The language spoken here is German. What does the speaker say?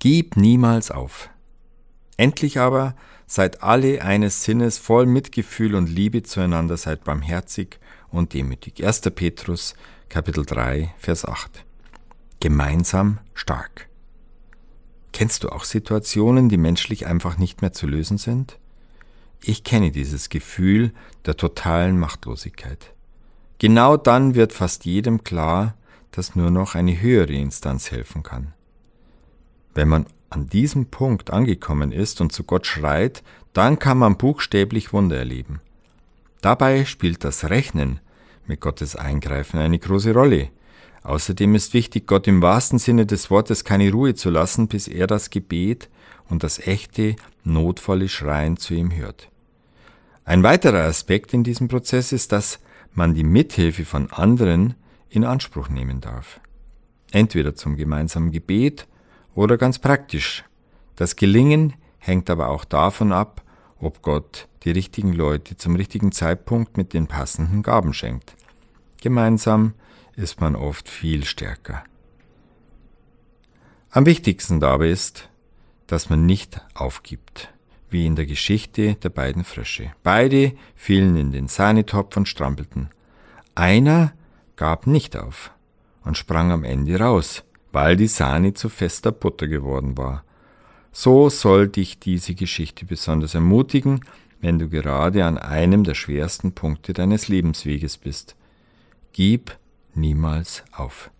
Gib niemals auf. Endlich aber seid alle eines Sinnes voll Mitgefühl und Liebe zueinander, seid barmherzig und demütig. 1. Petrus Kapitel 3 Vers 8. Gemeinsam stark. Kennst du auch Situationen, die menschlich einfach nicht mehr zu lösen sind? Ich kenne dieses Gefühl der totalen Machtlosigkeit. Genau dann wird fast jedem klar, dass nur noch eine höhere Instanz helfen kann. Wenn man an diesem Punkt angekommen ist und zu Gott schreit, dann kann man buchstäblich Wunder erleben. Dabei spielt das Rechnen mit Gottes Eingreifen eine große Rolle. Außerdem ist wichtig, Gott im wahrsten Sinne des Wortes keine Ruhe zu lassen, bis er das Gebet und das echte, notvolle Schreien zu ihm hört. Ein weiterer Aspekt in diesem Prozess ist, dass man die Mithilfe von anderen in Anspruch nehmen darf. Entweder zum gemeinsamen Gebet oder ganz praktisch. Das Gelingen hängt aber auch davon ab, ob Gott die richtigen Leute zum richtigen Zeitpunkt mit den passenden Gaben schenkt. Gemeinsam ist man oft viel stärker. Am wichtigsten dabei ist, dass man nicht aufgibt, wie in der Geschichte der beiden Frösche. Beide fielen in den Sahnetopf und strampelten. Einer gab nicht auf und sprang am Ende raus, weil die Sahne zu fester Butter geworden war. So soll dich diese Geschichte besonders ermutigen, wenn du gerade an einem der schwersten Punkte deines Lebensweges bist. Gib niemals auf.